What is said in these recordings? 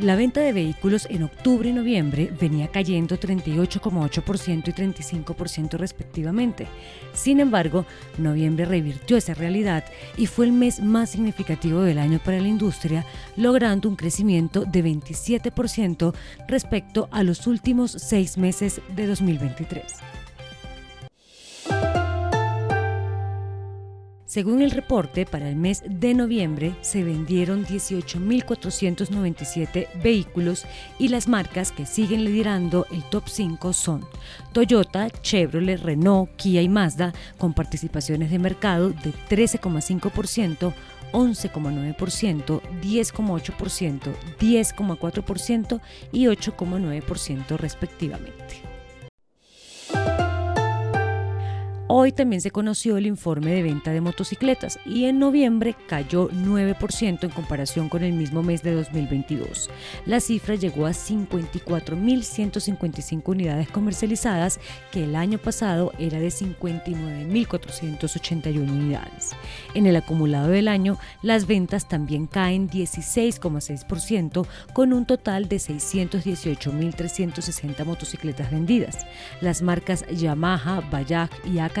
La venta de vehículos en octubre y noviembre venía cayendo 38,8% y 35% respectivamente. Sin embargo, noviembre revirtió esa realidad y fue el mes más significativo del año para la industria, logrando un crecimiento de 27% respecto a los últimos seis meses de 2023. Según el reporte, para el mes de noviembre se vendieron 18.497 vehículos y las marcas que siguen liderando el top 5 son Toyota, Chevrolet, Renault, Kia y Mazda, con participaciones de mercado de 13,5%, 11,9%, 10,8%, 10,4% y 8,9% respectivamente. Hoy también se conoció el informe de venta de motocicletas y en noviembre cayó 9% en comparación con el mismo mes de 2022. La cifra llegó a 54.155 unidades comercializadas, que el año pasado era de 59.481 unidades. En el acumulado del año, las ventas también caen 16,6% con un total de 618.360 motocicletas vendidas. Las marcas Yamaha, Bajaj y AK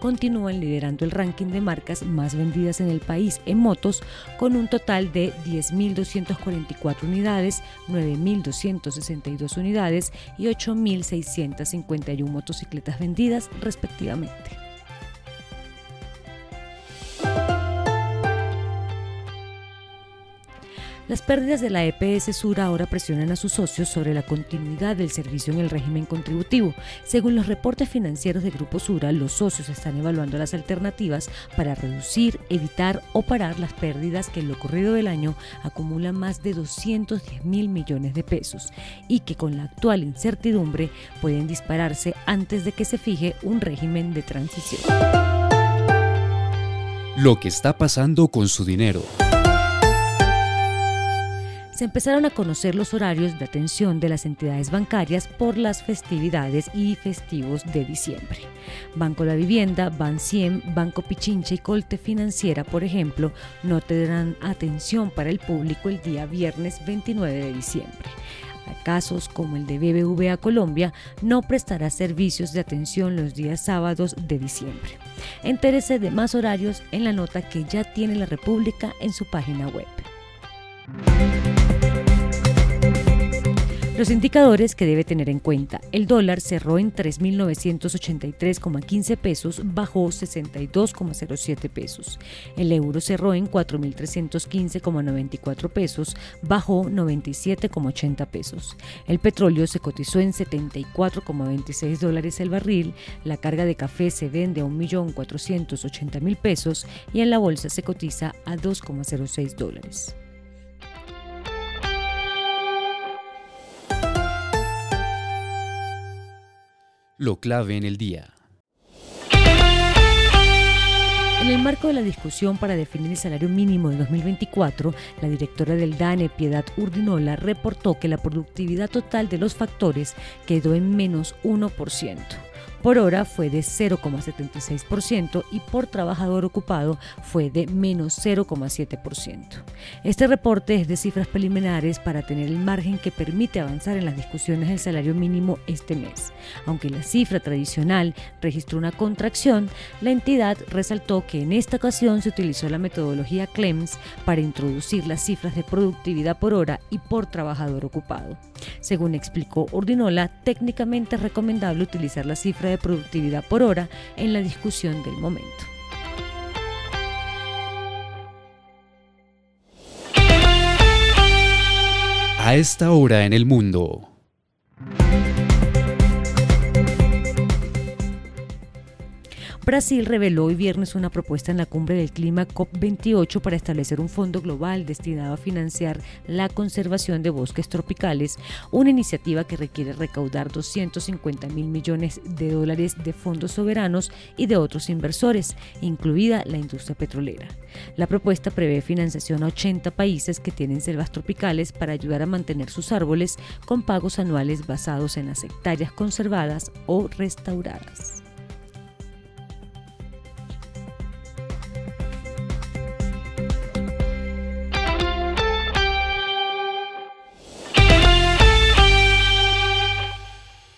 continúan liderando el ranking de marcas más vendidas en el país en motos con un total de 10.244 unidades, 9.262 unidades y 8.651 motocicletas vendidas respectivamente. Las pérdidas de la EPS Sur ahora presionan a sus socios sobre la continuidad del servicio en el régimen contributivo. Según los reportes financieros de Grupo Sura, los socios están evaluando las alternativas para reducir, evitar o parar las pérdidas que en lo corrido del año acumulan más de 210 mil millones de pesos y que con la actual incertidumbre pueden dispararse antes de que se fije un régimen de transición. Lo que está pasando con su dinero se empezaron a conocer los horarios de atención de las entidades bancarias por las festividades y festivos de diciembre. Banco La Vivienda, Banciem, Banco Pichincha y Colte Financiera, por ejemplo, no tendrán atención para el público el día viernes 29 de diciembre. A casos como el de BBVA Colombia, no prestará servicios de atención los días sábados de diciembre. Entérese de más horarios en la nota que ya tiene la República en su página web. Los indicadores que debe tener en cuenta. El dólar cerró en 3.983,15 pesos, bajó 62,07 pesos. El euro cerró en 4.315,94 pesos, bajó 97,80 pesos. El petróleo se cotizó en 74,26 dólares el barril. La carga de café se vende a 1.480.000 pesos y en la bolsa se cotiza a 2,06 dólares. Lo clave en el día. En el marco de la discusión para definir el salario mínimo de 2024, la directora del DANE, Piedad Urdinola, reportó que la productividad total de los factores quedó en menos 1% por hora fue de 0,76% y por trabajador ocupado fue de menos 0,7%. Este reporte es de cifras preliminares para tener el margen que permite avanzar en las discusiones del salario mínimo este mes. Aunque la cifra tradicional registró una contracción, la entidad resaltó que en esta ocasión se utilizó la metodología CLEMS para introducir las cifras de productividad por hora y por trabajador ocupado. Según explicó Ordinola, técnicamente es recomendable utilizar la cifra de productividad por hora en la discusión del momento. A esta hora en el mundo. Brasil reveló hoy viernes una propuesta en la cumbre del clima COP28 para establecer un fondo global destinado a financiar la conservación de bosques tropicales, una iniciativa que requiere recaudar 250 mil millones de dólares de fondos soberanos y de otros inversores, incluida la industria petrolera. La propuesta prevé financiación a 80 países que tienen selvas tropicales para ayudar a mantener sus árboles con pagos anuales basados en las hectáreas conservadas o restauradas.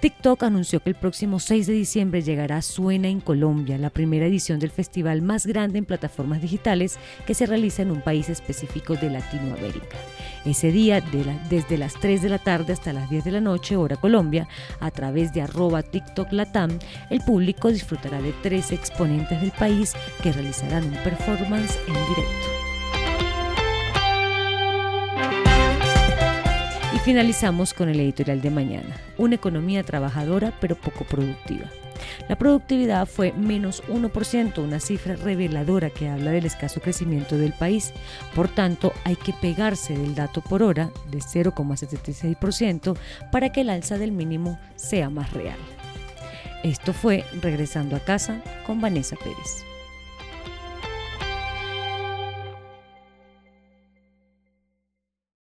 TikTok anunció que el próximo 6 de diciembre llegará Suena en Colombia, la primera edición del festival más grande en plataformas digitales que se realiza en un país específico de Latinoamérica. Ese día, desde las 3 de la tarde hasta las 10 de la noche, hora Colombia, a través de arroba TikTok Latam, el público disfrutará de tres exponentes del país que realizarán un performance en directo. Finalizamos con el editorial de mañana, una economía trabajadora pero poco productiva. La productividad fue menos 1%, una cifra reveladora que habla del escaso crecimiento del país. Por tanto, hay que pegarse del dato por hora de 0,76% para que el alza del mínimo sea más real. Esto fue Regresando a casa con Vanessa Pérez.